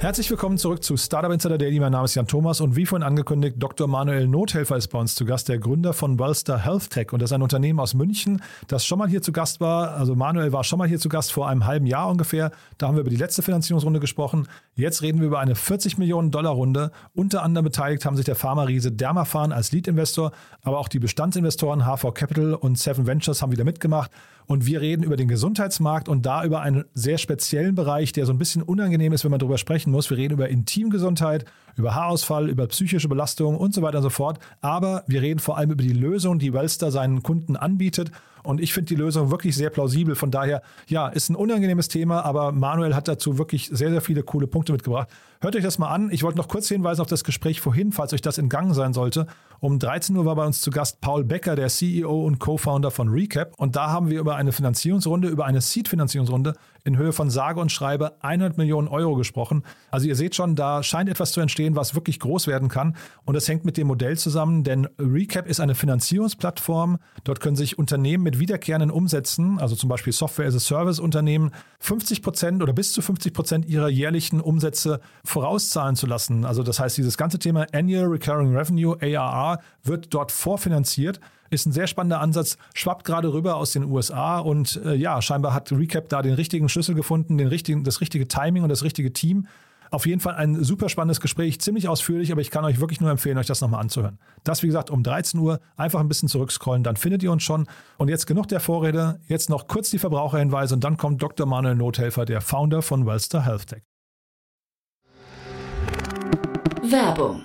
Herzlich willkommen zurück zu Startup Insider Daily. Mein Name ist Jan Thomas und wie vorhin angekündigt, Dr. Manuel Nothelfer ist bei uns zu Gast, der Gründer von Wellstar Health Tech. Und das ist ein Unternehmen aus München, das schon mal hier zu Gast war. Also Manuel war schon mal hier zu Gast vor einem halben Jahr ungefähr. Da haben wir über die letzte Finanzierungsrunde gesprochen. Jetzt reden wir über eine 40 Millionen Dollar Runde. Unter anderem beteiligt haben sich der Pharma-Riese Dermaphan als Lead-Investor, aber auch die Bestandsinvestoren HV Capital und Seven Ventures haben wieder mitgemacht. Und wir reden über den Gesundheitsmarkt und da über einen sehr speziellen Bereich, der so ein bisschen unangenehm ist, wenn man darüber sprechen muss. Wir reden über Intimgesundheit, über Haarausfall, über psychische Belastung und so weiter und so fort. Aber wir reden vor allem über die Lösung, die Wellster seinen Kunden anbietet. Und ich finde die Lösung wirklich sehr plausibel. Von daher, ja, ist ein unangenehmes Thema, aber Manuel hat dazu wirklich sehr, sehr viele coole Punkte mitgebracht. Hört euch das mal an. Ich wollte noch kurz hinweisen auf das Gespräch vorhin, falls euch das entgangen sein sollte. Um 13 Uhr war bei uns zu Gast Paul Becker, der CEO und Co-Founder von Recap. Und da haben wir über eine Finanzierungsrunde, über eine Seed-Finanzierungsrunde in Höhe von sage und schreibe 100 Millionen Euro gesprochen. Also ihr seht schon, da scheint etwas zu entstehen, was wirklich groß werden kann. Und das hängt mit dem Modell zusammen, denn Recap ist eine Finanzierungsplattform. Dort können sich Unternehmen mit wiederkehrenden Umsätzen, also zum Beispiel Software-as-a-Service-Unternehmen, 50 Prozent oder bis zu 50 Prozent ihrer jährlichen Umsätze vorauszahlen zu lassen. Also das heißt, dieses ganze Thema Annual Recurring Revenue, ARR, wird dort vorfinanziert. Ist ein sehr spannender Ansatz, schwappt gerade rüber aus den USA und äh, ja, scheinbar hat Recap da den richtigen Schlüssel gefunden, den richtigen, das richtige Timing und das richtige Team. Auf jeden Fall ein super spannendes Gespräch, ziemlich ausführlich, aber ich kann euch wirklich nur empfehlen, euch das nochmal anzuhören. Das, wie gesagt, um 13 Uhr einfach ein bisschen zurückscrollen, dann findet ihr uns schon. Und jetzt genug der Vorrede, jetzt noch kurz die Verbraucherhinweise und dann kommt Dr. Manuel Nothelfer, der Founder von Wellstar Health Tech. Werbung.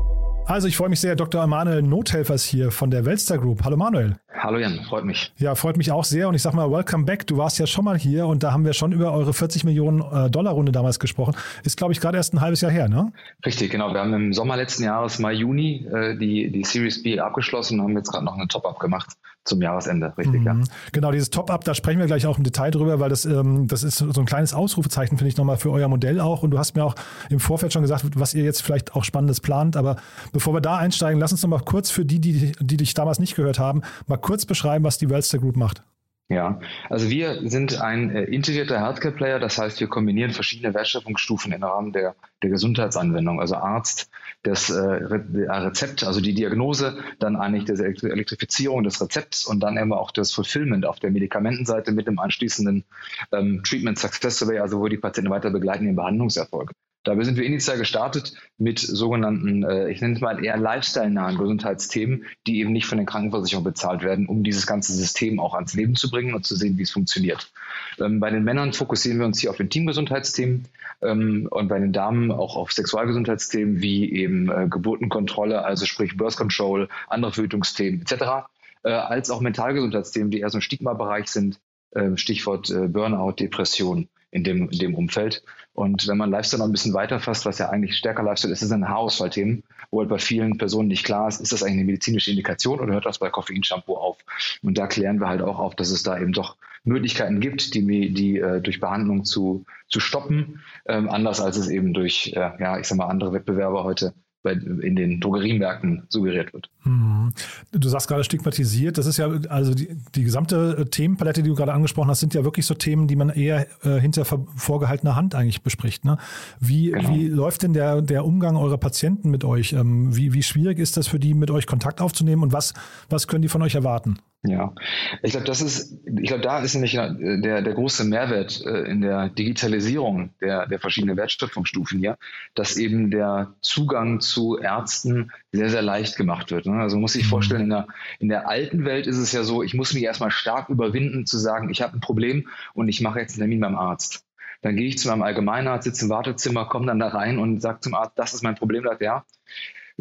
Also ich freue mich sehr, Dr. Manuel Nothelfers hier von der Wellstar Group. Hallo Manuel. Hallo Jan, freut mich. Ja, freut mich auch sehr und ich sag mal, welcome back. Du warst ja schon mal hier und da haben wir schon über eure 40 Millionen äh, Dollar Runde damals gesprochen. Ist, glaube ich, gerade erst ein halbes Jahr her, ne? Richtig, genau. Wir haben im Sommer letzten Jahres, Mai, Juni, äh, die, die Series B abgeschlossen und haben jetzt gerade noch eine Top-Up gemacht zum Jahresende, richtig, mhm. ja. Genau, dieses Top-Up, da sprechen wir gleich auch im Detail drüber, weil das, ähm, das ist so ein kleines Ausrufezeichen, finde ich, nochmal für euer Modell auch. Und du hast mir auch im Vorfeld schon gesagt, was ihr jetzt vielleicht auch Spannendes plant. Aber bevor wir da einsteigen, lass uns nochmal kurz für die, die, die dich damals nicht gehört haben, mal kurz beschreiben, was die Wellster Group macht. Ja, also wir sind ein äh, integrierter Healthcare-Player, das heißt, wir kombinieren verschiedene Wertschöpfungsstufen im Rahmen der, der Gesundheitsanwendung, also Arzt, das äh, Rezept, also die Diagnose, dann eigentlich die Elektrifizierung des Rezepts und dann immer auch das Fulfillment auf der Medikamentenseite mit dem anschließenden ähm, Treatment Success Survey, also wo die Patienten weiter begleiten den Behandlungserfolg. Dabei sind wir initial gestartet mit sogenannten, äh, ich nenne es mal eher lifestyle-nahen Gesundheitsthemen, die eben nicht von den Krankenversicherungen bezahlt werden, um dieses ganze System auch ans Leben zu bringen und zu sehen, wie es funktioniert. Ähm, bei den Männern fokussieren wir uns hier auf den Teamgesundheitsthemen ähm, und bei den Damen auch auf Sexualgesundheitsthemen wie eben äh, Geburtenkontrolle, also sprich Birth Control, andere Verhütungsthemen etc., äh, als auch Mentalgesundheitsthemen, die eher so im Stigma-Bereich sind, äh, Stichwort Burnout, Depression in dem, in dem Umfeld. Und wenn man Lifestyle noch ein bisschen weiterfasst, was ja eigentlich stärker Lifestyle ist, ist ein Haarausfallthemen, wo halt bei vielen Personen nicht klar ist, ist das eigentlich eine medizinische Indikation oder hört das bei Koffeinshampoo auf? Und da klären wir halt auch auf, dass es da eben doch Möglichkeiten gibt, die, die äh, durch Behandlung zu, zu stoppen, ähm, anders als es eben durch, äh, ja, ich sag mal, andere Wettbewerber heute in den Drogeriemärkten suggeriert wird. Mhm. Du sagst gerade stigmatisiert. Das ist ja, also die, die gesamte Themenpalette, die du gerade angesprochen hast, sind ja wirklich so Themen, die man eher äh, hinter vorgehaltener Hand eigentlich bespricht. Ne? Wie, genau. wie läuft denn der, der Umgang eurer Patienten mit euch? Ähm, wie, wie schwierig ist das für die, mit euch Kontakt aufzunehmen und was, was können die von euch erwarten? Ja, ich glaube, das ist, ich glaube, da ist nämlich der, der große Mehrwert äh, in der Digitalisierung der, der verschiedenen Wertschöpfungsstufen hier, dass eben der Zugang zu Ärzten sehr, sehr leicht gemacht wird. Ne? Also man muss sich vorstellen, in der, in der alten Welt ist es ja so, ich muss mich erstmal stark überwinden, zu sagen, ich habe ein Problem und ich mache jetzt einen Termin beim Arzt. Dann gehe ich zu meinem Allgemeinarzt, sitze im Wartezimmer, komme dann da rein und sage zum Arzt, das ist mein Problem. Sagt, ja,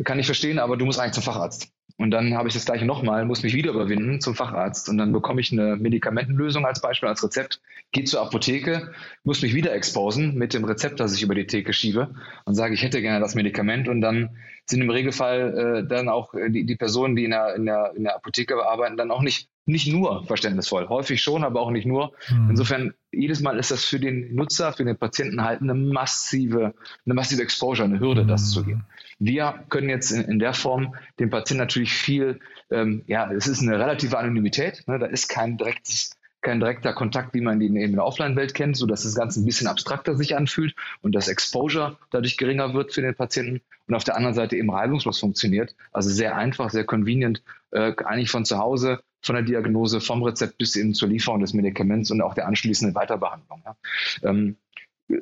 kann ich verstehen, aber du musst eigentlich zum Facharzt. Und dann habe ich das gleiche nochmal, muss mich wieder überwinden zum Facharzt. Und dann bekomme ich eine Medikamentenlösung als Beispiel, als Rezept, gehe zur Apotheke, muss mich wieder exposen mit dem Rezept, das ich über die Theke schiebe und sage, ich hätte gerne das Medikament. Und dann sind im Regelfall äh, dann auch die, die Personen, die in der, in, der, in der Apotheke arbeiten, dann auch nicht nicht nur verständnisvoll, häufig schon, aber auch nicht nur. Mhm. Insofern, jedes Mal ist das für den Nutzer, für den Patienten halt eine massive, eine massive Exposure, eine Hürde, mhm. das zu gehen. Wir können jetzt in, in, der Form dem Patienten natürlich viel, ähm, ja, es ist eine relative Anonymität, ne? da ist kein direktes kein direkter Kontakt, wie man ihn in der Offline-Welt kennt, sodass das Ganze ein bisschen abstrakter sich anfühlt und das Exposure dadurch geringer wird für den Patienten und auf der anderen Seite eben reibungslos funktioniert. Also sehr einfach, sehr convenient, äh, eigentlich von zu Hause von der Diagnose, vom Rezept bis hin zur Lieferung des Medikaments und auch der anschließenden Weiterbehandlung. Ja. Ähm,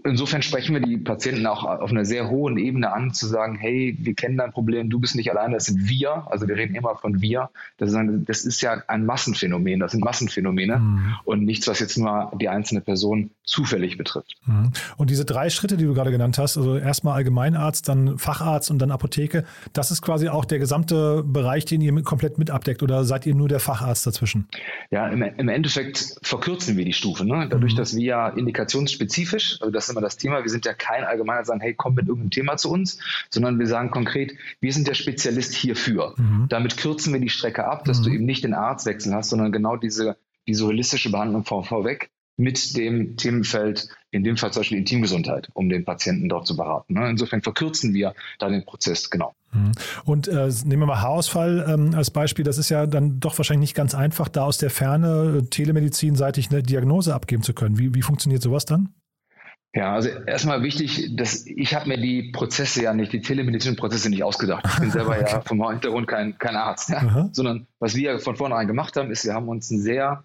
insofern sprechen wir die Patienten auch auf einer sehr hohen Ebene an, zu sagen, hey, wir kennen dein Problem, du bist nicht alleine, das sind wir. Also wir reden immer von wir. Das ist, ein, das ist ja ein Massenphänomen, das sind Massenphänomene mhm. und nichts, was jetzt nur die einzelne Person zufällig betrifft. Mhm. Und diese drei Schritte, die du gerade genannt hast, also erstmal Allgemeinarzt, dann Facharzt und dann Apotheke, das ist quasi auch der gesamte Bereich, den ihr komplett mit abdeckt oder seid ihr nur der Facharzt dazwischen? Ja, im, im Endeffekt verkürzen wir die Stufe. Ne? Dadurch, mhm. dass wir ja indikationsspezifisch, also das ist immer das Thema. Wir sind ja kein allgemeiner sagen, hey, komm mit irgendeinem Thema zu uns, sondern wir sagen konkret, wir sind der Spezialist hierfür. Mhm. Damit kürzen wir die Strecke ab, dass mhm. du eben nicht den Arztwechsel hast, sondern genau diese, diese holistische Behandlung vor, vorweg mit dem Themenfeld, in dem Fall zum Beispiel Intimgesundheit, um den Patienten dort zu beraten. Ne? Insofern verkürzen wir da den Prozess, genau. Mhm. Und äh, nehmen wir mal Haarausfall ähm, als Beispiel. Das ist ja dann doch wahrscheinlich nicht ganz einfach, da aus der Ferne äh, telemedizinseitig eine Diagnose abgeben zu können. Wie, wie funktioniert sowas dann? Ja, also erstmal wichtig, dass ich habe mir die Prozesse ja nicht, die telemedizinischen Prozesse nicht ausgedacht. Ich bin selber okay. ja vom Hintergrund kein, kein Arzt, ja. sondern was wir von vornherein gemacht haben, ist, wir haben uns ein sehr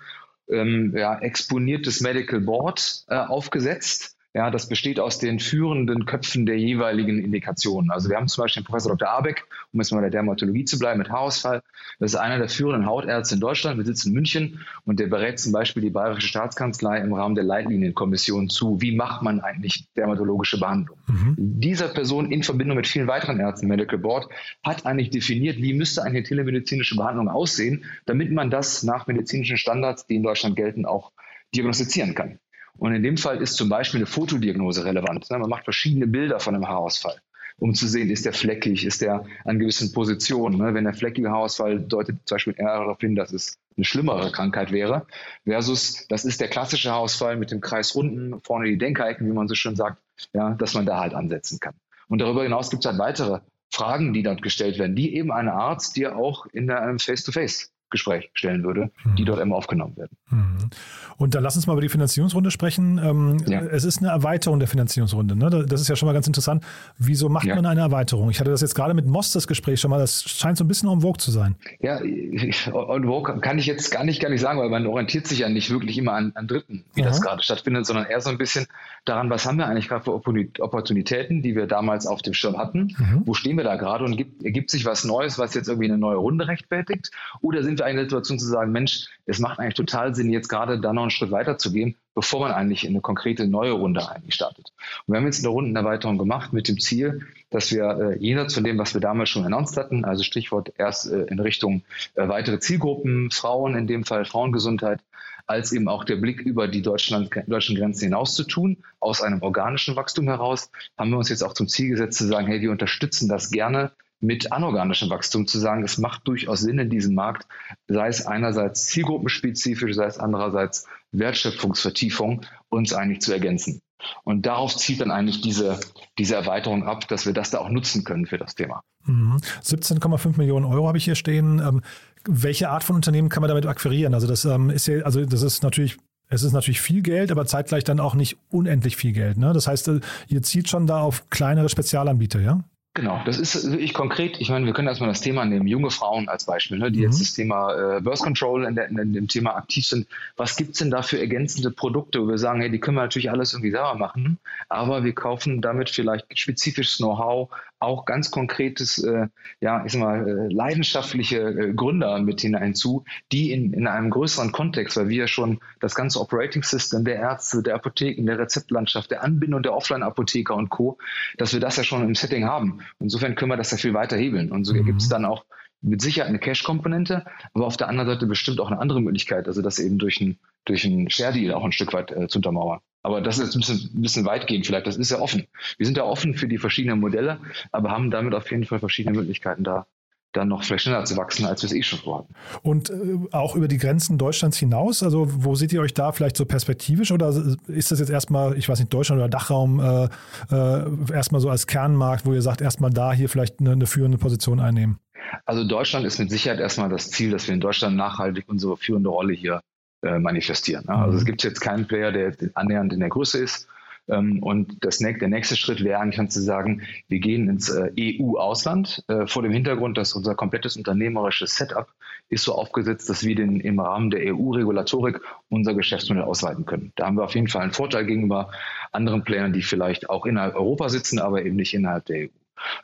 ähm, ja, exponiertes Medical Board äh, aufgesetzt ja, das besteht aus den führenden Köpfen der jeweiligen Indikationen. Also wir haben zum Beispiel den Professor Dr. Abeck, um jetzt mal bei der Dermatologie zu bleiben, mit Haarausfall. Das ist einer der führenden Hautärzte in Deutschland. Wir sitzen in München und der berät zum Beispiel die Bayerische Staatskanzlei im Rahmen der Leitlinienkommission zu, wie macht man eigentlich dermatologische Behandlung. Mhm. Dieser Person in Verbindung mit vielen weiteren Ärzten, Medical Board, hat eigentlich definiert, wie müsste eine telemedizinische Behandlung aussehen, damit man das nach medizinischen Standards, die in Deutschland gelten, auch diagnostizieren kann. Und in dem Fall ist zum Beispiel eine Fotodiagnose relevant. Man macht verschiedene Bilder von einem Haarausfall, um zu sehen, ist der fleckig, ist der an gewissen Positionen. Ne? Wenn der fleckige Haarausfall deutet zum Beispiel eher darauf hin, dass es eine schlimmere Krankheit wäre, versus das ist der klassische Haarausfall mit dem Kreis unten, vorne die Denkerecken, wie man so schön sagt, ja, dass man da halt ansetzen kann. Und darüber hinaus gibt es halt weitere Fragen, die dort gestellt werden, die eben ein Arzt dir auch in einem Face-to-Face Gespräch stellen würde, mhm. die dort immer aufgenommen werden. Mhm. Und dann lass uns mal über die Finanzierungsrunde sprechen. Ähm, ja. Es ist eine Erweiterung der Finanzierungsrunde. Ne? Das ist ja schon mal ganz interessant. Wieso macht ja. man eine Erweiterung? Ich hatte das jetzt gerade mit Moss das Gespräch schon mal. Das scheint so ein bisschen en vogue zu sein. Ja, en vogue kann ich jetzt gar nicht, gar nicht sagen, weil man orientiert sich ja nicht wirklich immer an, an Dritten, wie ja. das gerade stattfindet, sondern eher so ein bisschen daran, was haben wir eigentlich gerade für Opportunitäten, die wir damals auf dem Schirm hatten? Mhm. Wo stehen wir da gerade und gibt, ergibt sich was Neues, was jetzt irgendwie eine neue Runde rechtfertigt? Oder sind wir eine Situation zu sagen, Mensch, es macht eigentlich total Sinn, jetzt gerade da noch einen Schritt weiter zu gehen, bevor man eigentlich in eine konkrete neue Runde eigentlich startet. Und wir haben jetzt eine Rundenerweiterung gemacht mit dem Ziel, dass wir äh, jenseits von dem, was wir damals schon announced hatten, also Stichwort erst äh, in Richtung äh, weitere Zielgruppen, Frauen, in dem Fall Frauengesundheit, als eben auch der Blick über die Deutschland, deutschen Grenzen hinaus zu tun, aus einem organischen Wachstum heraus, haben wir uns jetzt auch zum Ziel gesetzt zu sagen, hey, wir unterstützen das gerne mit anorganischem Wachstum zu sagen, es macht durchaus Sinn in diesem Markt, sei es einerseits zielgruppenspezifisch, sei es andererseits Wertschöpfungsvertiefung, uns eigentlich zu ergänzen. Und darauf zielt dann eigentlich diese, diese Erweiterung ab, dass wir das da auch nutzen können für das Thema. 17,5 mhm. Millionen Euro habe ich hier stehen. Ähm, welche Art von Unternehmen kann man damit akquirieren? Also das ähm, ist ja, also das ist natürlich es ist natürlich viel Geld, aber zeitgleich dann auch nicht unendlich viel Geld. Ne? Das heißt, äh, ihr zielt schon da auf kleinere Spezialanbieter, ja? Genau, das ist also ich konkret, ich meine, wir können erstmal das Thema nehmen, junge Frauen als Beispiel, ne, die mhm. jetzt das Thema äh, Birth Control in, der, in, dem Thema aktiv sind. Was gibt's denn da für ergänzende Produkte, wo wir sagen, hey, die können wir natürlich alles irgendwie selber machen, aber wir kaufen damit vielleicht spezifisches Know-how, auch ganz konkretes, äh, ja, ich sag mal, äh, leidenschaftliche äh, Gründer mit hineinzu, die in, in einem größeren Kontext, weil wir schon das ganze Operating System der Ärzte, der Apotheken, der Rezeptlandschaft, der Anbindung der Offline-Apotheker und Co., dass wir das ja schon im Setting haben. Insofern können wir das ja viel weiter hebeln. Und so mhm. gibt es dann auch mit Sicherheit eine Cash-Komponente, aber auf der anderen Seite bestimmt auch eine andere Möglichkeit, also das eben durch ein, durch ein Share-Deal auch ein Stück weit äh, zu untermauern. Aber das ist jetzt ein bisschen, ein bisschen weitgehend vielleicht. Das ist ja offen. Wir sind ja offen für die verschiedenen Modelle, aber haben damit auf jeden Fall verschiedene Möglichkeiten da, dann noch vielleicht schneller zu wachsen, als wir es eh schon vorhatten. Und äh, auch über die Grenzen Deutschlands hinaus? Also wo seht ihr euch da vielleicht so perspektivisch oder ist das jetzt erstmal, ich weiß nicht, Deutschland oder Dachraum äh, äh, erstmal so als Kernmarkt, wo ihr sagt, erstmal da hier vielleicht eine, eine führende Position einnehmen? Also Deutschland ist mit Sicherheit erstmal das Ziel, dass wir in Deutschland nachhaltig unsere führende Rolle hier äh, manifestieren. Ne? Also es mhm. gibt jetzt keinen Player, der annähernd in der Größe ist. Ähm, und das, der nächste Schritt wäre eigentlich dann zu sagen, wir gehen ins äh, EU-Ausland äh, vor dem Hintergrund, dass unser komplettes unternehmerisches Setup ist so aufgesetzt, dass wir den, im Rahmen der EU-Regulatorik unser Geschäftsmodell ausweiten können. Da haben wir auf jeden Fall einen Vorteil gegenüber anderen Playern, die vielleicht auch innerhalb Europa sitzen, aber eben nicht innerhalb der EU.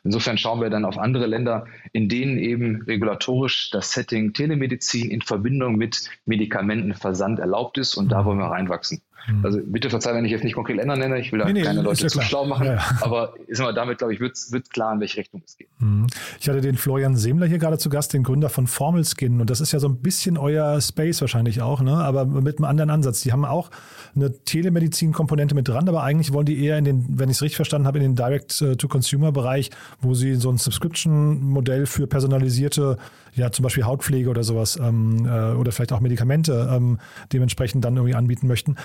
Insofern schauen wir dann auf andere Länder, in denen eben regulatorisch das Setting Telemedizin in Verbindung mit Medikamentenversand erlaubt ist und da wollen wir reinwachsen. Mhm. Also bitte verzeih, wenn ich jetzt nicht konkret Länder nenne, ich will da nee, nee, keine Leute ja zu schlau machen, ja, ja. aber ist mal damit, glaube ich, wird, wird klar, in welche Richtung es geht. Mhm. Ich hatte den Florian Semler hier gerade zu Gast, den Gründer von Formel Skin und das ist ja so ein bisschen euer Space wahrscheinlich auch, ne? aber mit einem anderen Ansatz. Die haben auch eine Telemedizin-Komponente mit dran, aber eigentlich wollen die eher in den, wenn ich es richtig verstanden habe, in den Direct-to-Consumer-Bereich, wo sie so ein Subscription-Modell für personalisierte, ja zum Beispiel Hautpflege oder sowas ähm, äh, oder vielleicht auch Medikamente ähm, dementsprechend dann irgendwie anbieten möchten.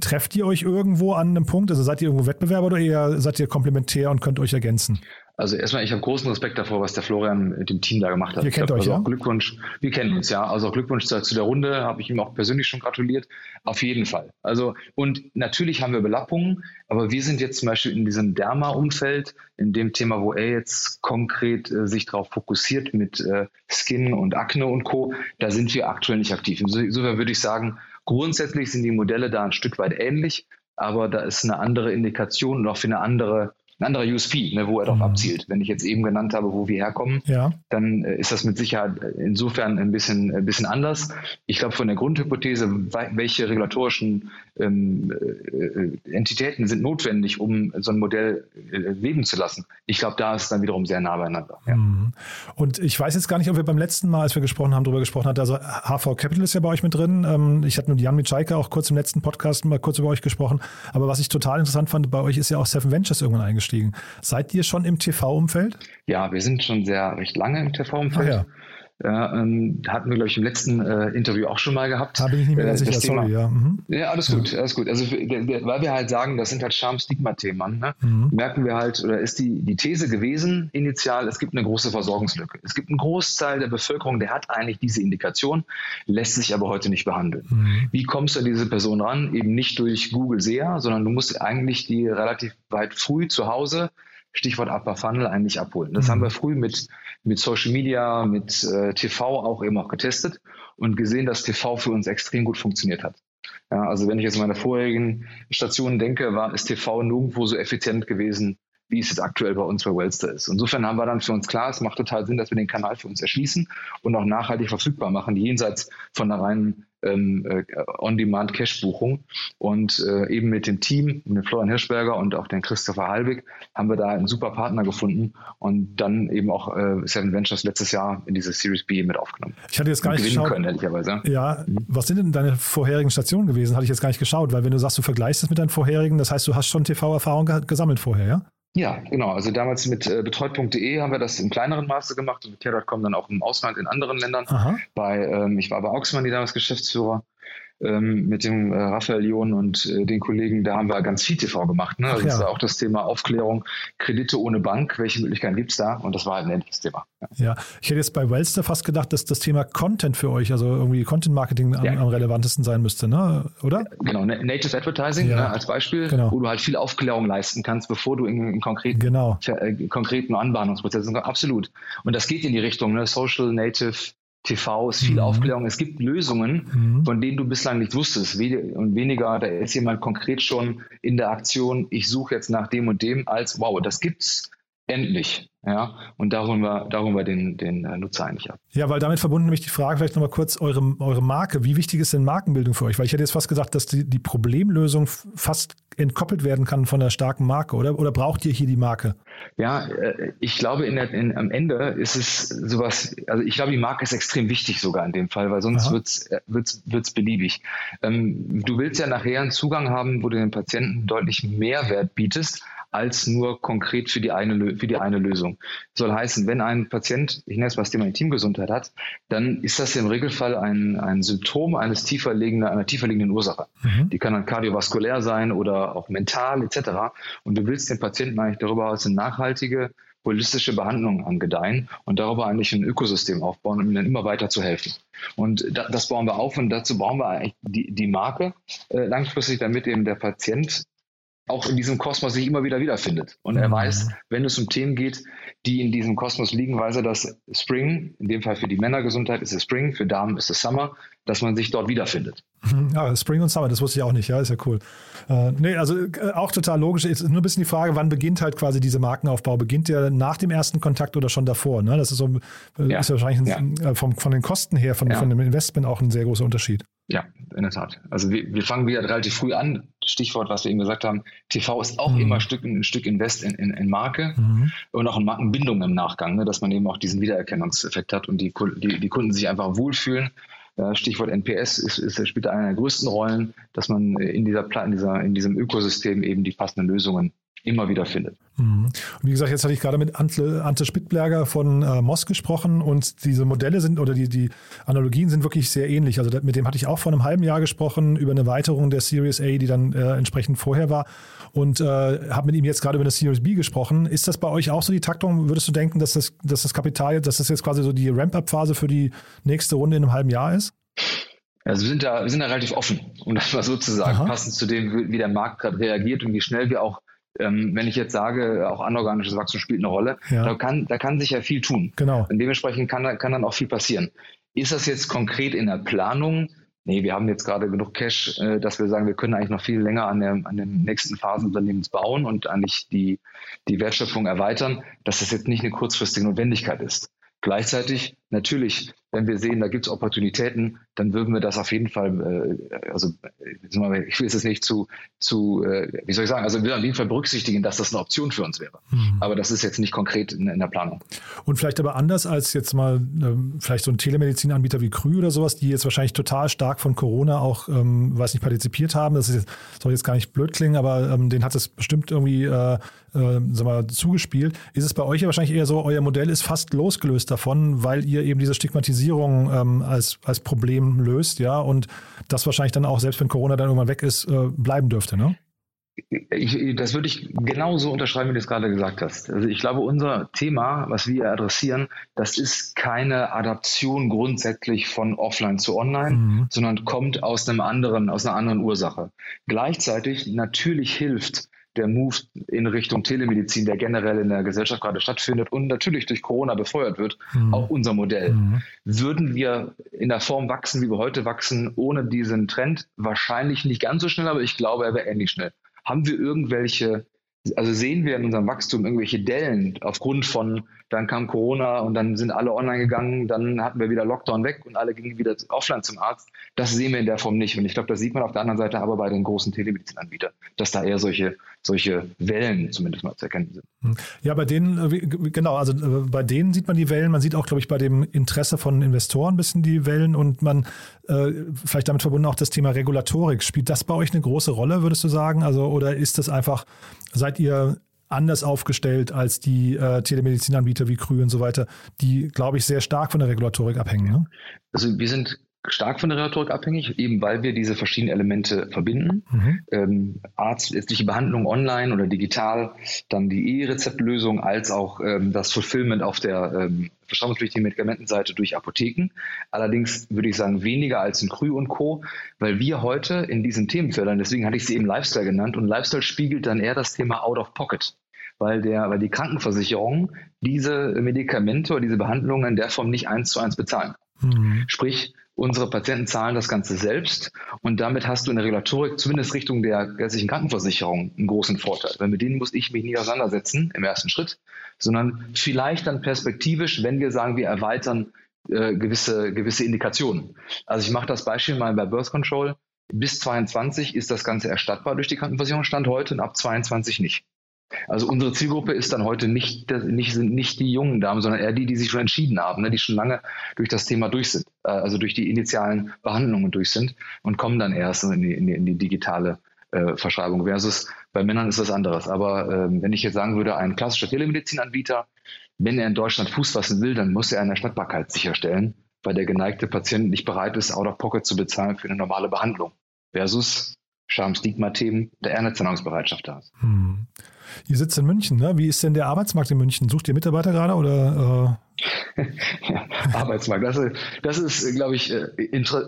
Trefft ihr euch irgendwo an einem Punkt? Also seid ihr irgendwo Wettbewerber oder eher seid ihr komplementär und könnt euch ergänzen? Also erstmal, ich habe großen Respekt davor, was der Florian mit dem Team da gemacht hat. Ihr kennt glaub, euch, also ja? Glückwunsch. Wir kennen uns, ja. Also auch Glückwunsch zu, zu der Runde, habe ich ihm auch persönlich schon gratuliert. Auf jeden Fall. Also und natürlich haben wir Belappungen, aber wir sind jetzt zum Beispiel in diesem Derma-Umfeld, in dem Thema, wo er jetzt konkret äh, sich darauf fokussiert mit äh, Skin und Akne und Co. Da sind wir aktuell nicht aktiv. Insofern würde ich sagen, Grundsätzlich sind die Modelle da ein Stück weit ähnlich, aber da ist eine andere Indikation und auch für eine andere ein anderer USP, ne, wo er darauf mhm. abzielt. Wenn ich jetzt eben genannt habe, wo wir herkommen, ja. dann äh, ist das mit Sicherheit insofern ein bisschen, ein bisschen anders. Ich glaube, von der Grundhypothese, welche regulatorischen ähm, äh, Entitäten sind notwendig, um so ein Modell äh, leben zu lassen. Ich glaube, da ist es dann wiederum sehr nah beieinander. Ja. Mhm. Und ich weiß jetzt gar nicht, ob wir beim letzten Mal, als wir gesprochen haben, darüber gesprochen haben, also HV Capital ist ja bei euch mit drin. Ähm, ich hatte mit Jan Mitschaiker auch kurz im letzten Podcast mal kurz über euch gesprochen. Aber was ich total interessant fand, bei euch ist ja auch Seven Ventures irgendwann eingestiegen eingestiegen. Seid ihr schon im TV-Umfeld? Ja, wir sind schon sehr recht lange im TV-Umfeld. Ja. Ja, ähm, hatten wir, glaube ich, im letzten äh, Interview auch schon mal gehabt. Da bin ich nicht mehr ganz äh, sicher, sorry, ja. Mhm. Ja, alles gut, alles gut. Also, weil wir halt sagen, das sind halt Charme-Stigma-Themen, ne? mhm. merken wir halt, oder ist die, die These gewesen, initial, es gibt eine große Versorgungslücke. Es gibt einen Großteil der Bevölkerung, der hat eigentlich diese Indikation, lässt sich aber heute nicht behandeln. Mhm. Wie kommst du an diese Person ran? Eben nicht durch Google SEA, sondern du musst eigentlich die relativ weit früh zu Hause Stichwort Upper Funnel eigentlich abholen. Das mhm. haben wir früh mit, mit Social Media, mit äh, TV auch eben auch getestet und gesehen, dass TV für uns extrem gut funktioniert hat. Ja, also wenn ich jetzt meine vorherigen Stationen denke, war ist TV nirgendwo so effizient gewesen, wie es jetzt aktuell bei uns bei Wellster ist. Insofern haben wir dann für uns klar, es macht total Sinn, dass wir den Kanal für uns erschließen und auch nachhaltig verfügbar machen, jenseits von der reinen ähm, äh, On-Demand-Cash-Buchung. Und äh, eben mit dem Team, mit Florian Hirschberger und auch den Christopher Halbig, haben wir da einen super Partner gefunden und dann eben auch äh, Seven Ventures letztes Jahr in diese Series B mit aufgenommen. Ich hatte jetzt gar nicht geschaut. Können, ehrlicherweise. Ja, mhm. was sind denn deine vorherigen Stationen gewesen? Hatte ich jetzt gar nicht geschaut, weil wenn du sagst, du vergleichst es mit deinen vorherigen, das heißt, du hast schon TV-Erfahrung gesammelt vorher, ja? Ja, genau. Also damals mit äh, betreut.de haben wir das im kleineren Maße gemacht und mit Care.com dann auch im Ausland in anderen Ländern. Aha. Bei, ähm, ich war bei Auxmann, die damals Geschäftsführer. Ähm, mit dem äh, Raphael John und äh, den Kollegen, da haben wir ganz viel TV gemacht. Ne? Also ja. das ist auch das Thema Aufklärung, Kredite ohne Bank, welche Möglichkeiten gibt es da? Und das war halt ein endliches Thema. Ja. ja. ich hätte jetzt bei Wellster fast gedacht, dass das Thema Content für euch, also irgendwie Content Marketing am, ja. am relevantesten sein müsste, ne? oder? Genau, Native Advertising ne, als Beispiel, genau. wo du halt viel Aufklärung leisten kannst, bevor du in, in konkreten, genau. äh, konkreten Anbahnungsprozessen Absolut. Und das geht in die Richtung, ne? Social Native TV ist viel mhm. Aufklärung. Es gibt Lösungen, mhm. von denen du bislang nicht wusstest. Und weniger, da ist jemand konkret schon in der Aktion, ich suche jetzt nach dem und dem, als wow, das gibt's endlich. Ja, und da holen wir, da holen wir den, den äh, Nutzer eigentlich ab. Ja, weil damit verbunden nämlich die Frage vielleicht nochmal kurz, eure, eure Marke, wie wichtig ist denn Markenbildung für euch? Weil ich hätte jetzt fast gesagt, dass die, die Problemlösung fast entkoppelt werden kann von der starken Marke, oder? Oder braucht ihr hier die Marke? Ja, äh, ich glaube, in der, in, am Ende ist es sowas, also ich glaube, die Marke ist extrem wichtig sogar in dem Fall, weil sonst wird es wird's, wird's beliebig. Ähm, du willst ja nachher einen Zugang haben, wo du den Patienten deutlich Mehrwert bietest, als nur konkret für die eine, für die eine Lösung. Soll heißen, wenn ein Patient, ich nenne es mal das Thema Intimgesundheit hat, dann ist das im Regelfall ein, ein Symptom eines tiefer liegenden, einer tiefer liegenden Ursache. Mhm. Die kann dann kardiovaskulär sein oder auch mental etc. Und du willst den Patienten eigentlich darüber aus eine nachhaltige holistische Behandlung angedeihen und darüber eigentlich ein Ökosystem aufbauen, um ihnen immer weiter zu helfen. Und das bauen wir auf und dazu bauen wir eigentlich die, die Marke äh, langfristig, damit eben der Patient auch in diesem Kosmos sich immer wieder wiederfindet. Und er mhm. weiß, wenn es um Themen geht, die in diesem Kosmos liegen, weiß er, dass Spring, in dem Fall für die Männergesundheit ist es Spring, für Damen ist es Summer, dass man sich dort wiederfindet. Ja, Spring und Summer, das wusste ich auch nicht, ja, ist ja cool. Äh, nee, also äh, auch total logisch. Ist nur ein bisschen die Frage, wann beginnt halt quasi dieser Markenaufbau? Beginnt der nach dem ersten Kontakt oder schon davor? Ne? Das ist, so, äh, ja. ist wahrscheinlich ein, ja. Äh, vom, von den Kosten her, von, ja. von dem Investment auch ein sehr großer Unterschied. Ja, in der Tat. Also wir, wir fangen wieder relativ früh an. Stichwort, was wir eben gesagt haben, TV ist auch mhm. immer ein Stück, ein Stück Invest in, in, in Marke mhm. und auch in Markenbindung im Nachgang, ne? dass man eben auch diesen Wiedererkennungseffekt hat und die, die, die Kunden sich einfach wohlfühlen Stichwort NPS ist, ist, spielt eine der größten Rollen, dass man in, dieser, in, dieser, in diesem Ökosystem eben die passenden Lösungen immer wieder findet. Mhm. Und wie gesagt, jetzt hatte ich gerade mit Ante, Ante Spittberger von äh, Moss gesprochen und diese Modelle sind oder die, die Analogien sind wirklich sehr ähnlich. Also mit dem hatte ich auch vor einem halben Jahr gesprochen über eine Erweiterung der Series A, die dann äh, entsprechend vorher war und äh, habe mit ihm jetzt gerade über eine Series B gesprochen. Ist das bei euch auch so die Taktung? Würdest du denken, dass das, dass das Kapital, dass das jetzt quasi so die Ramp-up-Phase für die nächste Runde in einem halben Jahr ist? Also wir sind da, wir sind da relativ offen, um das mal so zu sagen, Aha. passend zu dem, wie der Markt gerade reagiert und wie schnell wir auch ähm, wenn ich jetzt sage, auch anorganisches Wachstum spielt eine Rolle, ja. da, kann, da kann sich ja viel tun. Genau. Und dementsprechend kann, kann dann auch viel passieren. Ist das jetzt konkret in der Planung? Nee, wir haben jetzt gerade genug Cash, äh, dass wir sagen, wir können eigentlich noch viel länger an, der, an den nächsten Phasen Unternehmens bauen und eigentlich die, die Wertschöpfung erweitern, dass das jetzt nicht eine kurzfristige Notwendigkeit ist. Gleichzeitig natürlich wenn wir sehen, da gibt es Opportunitäten, dann würden wir das auf jeden Fall, äh, also ich will es nicht zu, zu äh, wie soll ich sagen, also wir würden auf jeden Fall berücksichtigen, dass das eine Option für uns wäre. Mhm. Aber das ist jetzt nicht konkret in, in, der Planung. Und vielleicht aber anders als jetzt mal ähm, vielleicht so ein Telemedizinanbieter wie Krü oder sowas, die jetzt wahrscheinlich total stark von Corona auch, ähm, weiß nicht, partizipiert haben. Das jetzt, soll jetzt gar nicht blöd klingen, aber ähm, den hat es bestimmt irgendwie äh, äh, sag mal, zugespielt. Ist es bei euch ja wahrscheinlich eher so, euer Modell ist fast losgelöst davon, weil ihr eben diese Stigmatisierung ähm, als, als Problem löst, ja, und das wahrscheinlich dann auch, selbst wenn Corona dann irgendwann weg ist, äh, bleiben dürfte, ne? Ich, das würde ich genauso unterschreiben, wie du es gerade gesagt hast. Also ich glaube, unser Thema, was wir adressieren, das ist keine Adaption grundsätzlich von offline zu online, mhm. sondern kommt aus einem anderen, aus einer anderen Ursache. Gleichzeitig natürlich hilft der Move in Richtung Telemedizin, der generell in der Gesellschaft gerade stattfindet und natürlich durch Corona befeuert wird, mhm. auch unser Modell. Mhm. Würden wir in der Form wachsen, wie wir heute wachsen, ohne diesen Trend? Wahrscheinlich nicht ganz so schnell, aber ich glaube, er wäre ähnlich schnell. Haben wir irgendwelche, also sehen wir in unserem Wachstum irgendwelche Dellen aufgrund von dann kam Corona und dann sind alle online gegangen, dann hatten wir wieder Lockdown weg und alle gingen wieder offline zum Arzt. Das sehen wir in der Form nicht. Und ich glaube, das sieht man auf der anderen Seite aber bei den großen Telemedizinanbietern, dass da eher solche, solche Wellen zumindest mal zu erkennen sind. Hm. Ja, bei denen, äh, genau, also äh, bei denen sieht man die Wellen. Man sieht auch, glaube ich, bei dem Interesse von Investoren ein bisschen die Wellen und man, äh, vielleicht damit verbunden auch das Thema Regulatorik. Spielt das bei euch eine große Rolle, würdest du sagen? Also, oder ist das einfach, seid ihr anders aufgestellt als die äh, Telemedizinanbieter wie Krü und so weiter, die, glaube ich, sehr stark von der Regulatorik abhängen. Ne? Also wir sind stark von der Rhetorik abhängig, eben weil wir diese verschiedenen Elemente verbinden. Mhm. Ähm, arztärztliche Behandlung online oder digital, dann die E-Rezeptlösung als auch ähm, das Fulfillment auf der ähm, verschreibungspflichtigen Medikamentenseite durch Apotheken. Allerdings würde ich sagen, weniger als in Krü und Co., weil wir heute in diesen Themenfeldern, deswegen hatte ich sie eben Lifestyle genannt, und Lifestyle spiegelt dann eher das Thema Out of Pocket weil, der, weil die Krankenversicherung diese Medikamente oder diese Behandlungen in der Form nicht eins zu eins bezahlen. Mhm. Sprich, Unsere Patienten zahlen das Ganze selbst und damit hast du in der Regulatorik zumindest Richtung der gesetzlichen Krankenversicherung einen großen Vorteil. Weil mit denen muss ich mich nie auseinandersetzen im ersten Schritt, sondern vielleicht dann perspektivisch, wenn wir sagen, wir erweitern äh, gewisse, gewisse Indikationen. Also ich mache das Beispiel mal bei Birth Control. Bis 22 ist das Ganze erstattbar durch die Krankenversicherung Stand heute und ab 22 nicht. Also unsere Zielgruppe ist dann heute nicht, nicht, sind nicht die jungen Damen, sondern eher die, die sich schon entschieden haben, ne, die schon lange durch das Thema durch sind, äh, also durch die initialen Behandlungen durch sind und kommen dann erst in die, in die, in die digitale äh, Verschreibung. Versus bei Männern ist das anderes. Aber äh, wenn ich jetzt sagen würde, ein klassischer Telemedizinanbieter, wenn er in Deutschland Fuß fassen will, dann muss er eine Erstattbarkeit sicherstellen, weil der geneigte Patient nicht bereit ist, out of pocket zu bezahlen für eine normale Behandlung. Versus Scham-Stigma-Themen, der Zahlungsbereitschaft da ist. Hm. Ihr sitzt in München, ne? Wie ist denn der Arbeitsmarkt in München? Sucht ihr Mitarbeiter gerade oder? Äh? ja, Arbeitsmarkt, das ist, das ist glaube ich, äh,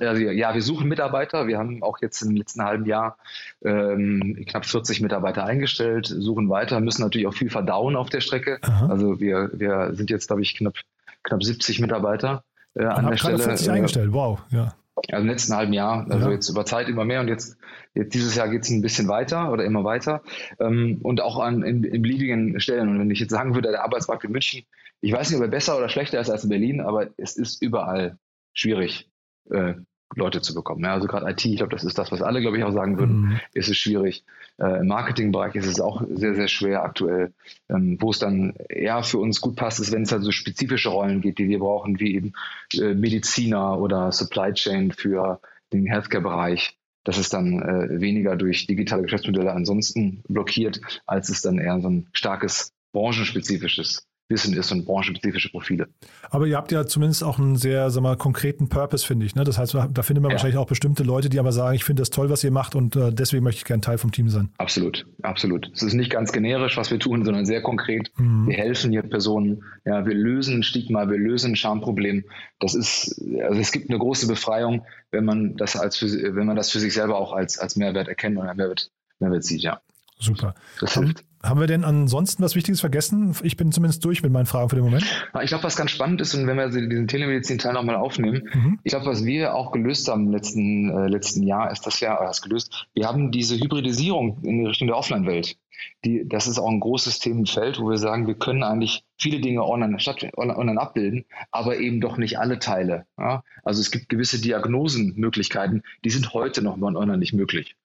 also, ja, wir suchen Mitarbeiter. Wir haben auch jetzt im letzten halben Jahr ähm, knapp 40 Mitarbeiter eingestellt, suchen weiter, müssen natürlich auch viel verdauen auf der Strecke. Aha. Also wir, wir sind jetzt, glaube ich, knapp, knapp 70 Mitarbeiter äh, an der Stelle. 40 eingestellt, wow, ja. Also im letzten halben Jahr, also ja. jetzt über Zeit immer mehr und jetzt, jetzt dieses Jahr geht es ein bisschen weiter oder immer weiter ähm, und auch an in, in beliebigen Stellen. Und wenn ich jetzt sagen würde, der Arbeitsmarkt in München, ich weiß nicht, ob er besser oder schlechter ist als in Berlin, aber es ist überall schwierig, äh, Leute zu bekommen. Ja, also gerade IT, ich glaube, das ist das, was alle, glaube ich, auch sagen würden, mhm. ist es schwierig. Äh, Im Marketingbereich ist es auch sehr, sehr schwer aktuell. Ähm, wo es dann eher für uns gut passt, ist, wenn es halt so spezifische Rollen geht, die wir brauchen, wie eben äh, Mediziner oder Supply Chain für den Healthcare-Bereich. Das ist dann äh, weniger durch digitale Geschäftsmodelle ansonsten blockiert, als es dann eher so ein starkes branchenspezifisches Wissen ist und branchenspezifische Profile. Aber ihr habt ja zumindest auch einen sehr sag mal, konkreten Purpose, finde ich. Ne? Das heißt, da findet man ja. wahrscheinlich auch bestimmte Leute, die aber sagen, ich finde das toll, was ihr macht und äh, deswegen möchte ich gerne Teil vom Team sein. Absolut, absolut. Es ist nicht ganz generisch, was wir tun, sondern sehr konkret. Mhm. Wir helfen hier Personen, ja, wir lösen ein Stigma, wir lösen ein Schamproblem. Das ist, also es gibt eine große Befreiung, wenn man das als für, wenn man das für sich selber auch als, als Mehrwert erkennt und Mehrwert, Mehrwert sieht, ja. Super. Das hilft. Haben wir denn ansonsten was Wichtiges vergessen? Ich bin zumindest durch mit meinen Fragen für den Moment. Ich glaube, was ganz spannend ist, und wenn wir diesen Telemedizin-Teil nochmal aufnehmen, mhm. ich glaube, was wir auch gelöst haben im letzten, äh, letzten Jahr, ist das ja, das gelöst, wir haben diese Hybridisierung in Richtung der Offline-Welt. Die, das ist auch ein großes Themenfeld, wo wir sagen, wir können eigentlich viele Dinge online, statt, online abbilden, aber eben doch nicht alle Teile. Ja? Also es gibt gewisse Diagnosenmöglichkeiten, die sind heute noch online nicht möglich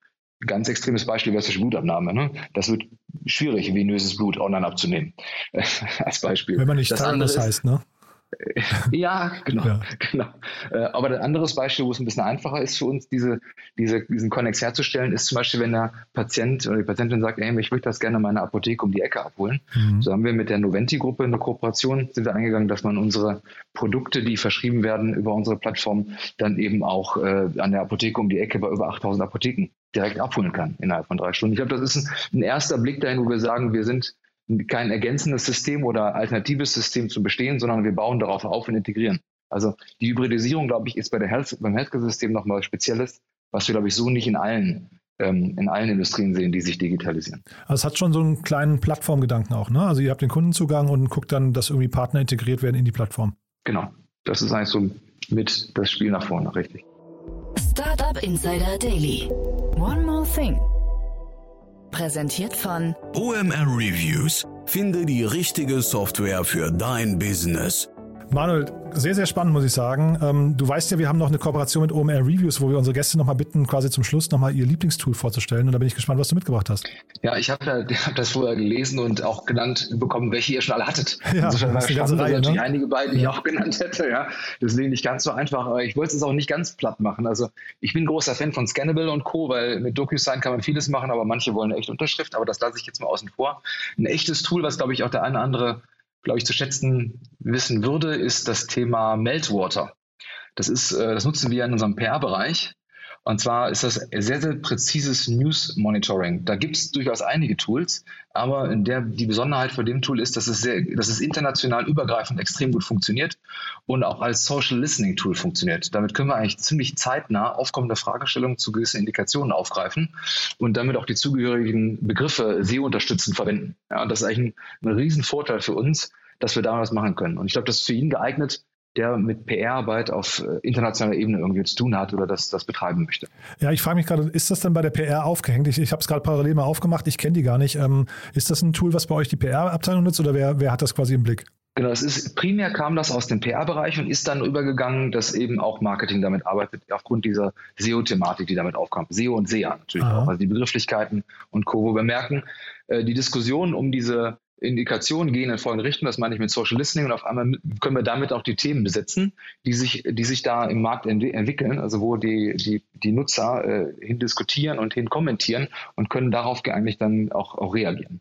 ganz extremes Beispiel wäre Blutabnahme. Ne? Das wird schwierig, venöses Blut online abzunehmen. Als Beispiel. Wenn man nicht das andere heißt, ne? ja, genau, ja. genau. Äh, aber ein anderes Beispiel, wo es ein bisschen einfacher ist für uns, diese, diese, diesen Connex herzustellen, ist zum Beispiel, wenn der Patient oder die Patientin sagt, ey, ich möchte das gerne in meiner Apotheke um die Ecke abholen. Mhm. So haben wir mit der Noventi-Gruppe eine Kooperation, sind wir eingegangen, dass man unsere Produkte, die verschrieben werden über unsere Plattform, dann eben auch äh, an der Apotheke um die Ecke bei über 8000 Apotheken direkt abholen kann innerhalb von drei Stunden. Ich glaube, das ist ein, ein erster Blick dahin, wo wir sagen, wir sind kein ergänzendes System oder alternatives System zu bestehen, sondern wir bauen darauf auf und integrieren. Also die Hybridisierung, glaube ich, ist bei der Health, beim Healthcare-System nochmal Spezielles, was wir, glaube ich, so nicht in allen ähm, in allen Industrien sehen, die sich digitalisieren. Also es hat schon so einen kleinen Plattformgedanken auch, ne? Also ihr habt den Kundenzugang und guckt dann, dass irgendwie Partner integriert werden in die Plattform. Genau. Das ist eigentlich so mit das Spiel nach vorne, richtig. Startup Insider Daily. One more thing. Präsentiert von OMR Reviews. Finde die richtige Software für dein Business. Manuel, sehr, sehr spannend, muss ich sagen. Ähm, du weißt ja, wir haben noch eine Kooperation mit OMR Reviews, wo wir unsere Gäste nochmal bitten, quasi zum Schluss nochmal ihr Lieblingstool vorzustellen. Und da bin ich gespannt, was du mitgebracht hast. Ja, ich habe hab das vorher gelesen und auch genannt bekommen, welche ihr schon alle hattet. Ja, Insofern war spannend, Reihe, natürlich ne? einige beiden, die ja. ich auch genannt hätte. Ja. Deswegen nicht ganz so einfach, aber ich wollte es auch nicht ganz platt machen. Also ich bin großer Fan von Scannable und Co., weil mit DocuSign kann man vieles machen, aber manche wollen eine echte Unterschrift, aber das lasse ich jetzt mal außen vor. Ein echtes Tool, was, glaube ich, auch der eine oder andere glaube ich, zu schätzen wissen würde, ist das Thema Meltwater. Das ist, äh, das nutzen wir in unserem PR-Bereich. Und zwar ist das sehr, sehr präzises News Monitoring. Da gibt es durchaus einige Tools, aber der, die Besonderheit von dem Tool ist, dass es, sehr, dass es international übergreifend extrem gut funktioniert und auch als Social Listening Tool funktioniert. Damit können wir eigentlich ziemlich zeitnah aufkommende Fragestellungen zu gewissen Indikationen aufgreifen und damit auch die zugehörigen Begriffe SEO-unterstützend verwenden. Ja, und das ist eigentlich ein, ein Riesenvorteil für uns, dass wir da was machen können. Und ich glaube, das ist für ihn geeignet, der mit PR-Arbeit auf äh, internationaler Ebene irgendwie zu tun hat oder das, das betreiben möchte. Ja, ich frage mich gerade, ist das denn bei der PR aufgehängt? Ich, ich habe es gerade parallel mal aufgemacht, ich kenne die gar nicht. Ähm, ist das ein Tool, was bei euch die PR-Abteilung nutzt oder wer, wer hat das quasi im Blick? Genau, es ist primär kam das aus dem PR-Bereich und ist dann übergegangen, dass eben auch Marketing damit arbeitet, aufgrund dieser SEO-Thematik, die damit aufkam. SEO und SEA natürlich Aha. auch, also die Begrifflichkeiten und Co. Wo wir merken, äh, die Diskussion um diese Indikationen gehen in folgende Richtung, das meine ich mit Social Listening und auf einmal können wir damit auch die Themen besetzen, die sich, die sich da im Markt ent entwickeln, also wo die, die, die Nutzer äh, hin diskutieren und hin kommentieren und können darauf eigentlich dann auch, auch reagieren.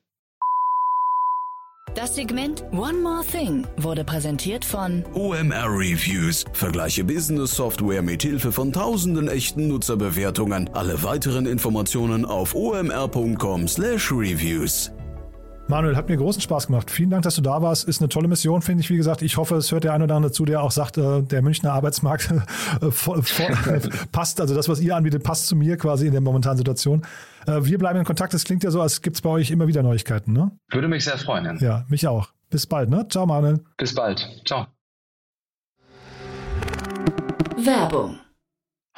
Das Segment One More Thing wurde präsentiert von OMR Reviews. Vergleiche Business Software mit Hilfe von tausenden echten Nutzerbewertungen. Alle weiteren Informationen auf omr.com/reviews. Manuel, hat mir großen Spaß gemacht. Vielen Dank, dass du da warst. Ist eine tolle Mission, finde ich. Wie gesagt, ich hoffe, es hört der ein oder andere zu, der auch sagt, äh, der Münchner Arbeitsmarkt äh, passt, also das, was ihr anbietet, passt zu mir quasi in der momentanen Situation. Äh, wir bleiben in Kontakt. Es klingt ja so, als gibt es bei euch immer wieder Neuigkeiten, ne? Würde mich sehr freuen. Ja, mich auch. Bis bald, ne? Ciao, Manuel. Bis bald. Ciao. Werbung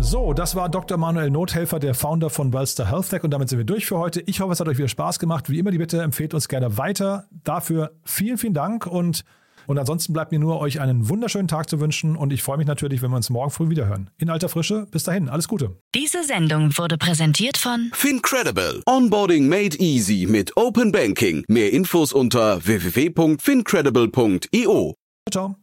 So, das war Dr. Manuel Nothelfer, der Founder von Wellster Health Tech und damit sind wir durch für heute. Ich hoffe, es hat euch wieder Spaß gemacht. Wie immer die Bitte, empfehlt uns gerne weiter. Dafür vielen, vielen Dank und und ansonsten bleibt mir nur, euch einen wunderschönen Tag zu wünschen und ich freue mich natürlich, wenn wir uns morgen früh wieder hören. In alter Frische, bis dahin, alles Gute. Diese Sendung wurde präsentiert von FinCredible. Onboarding made easy mit Open Banking. Mehr Infos unter www.fincredible.io. Ciao.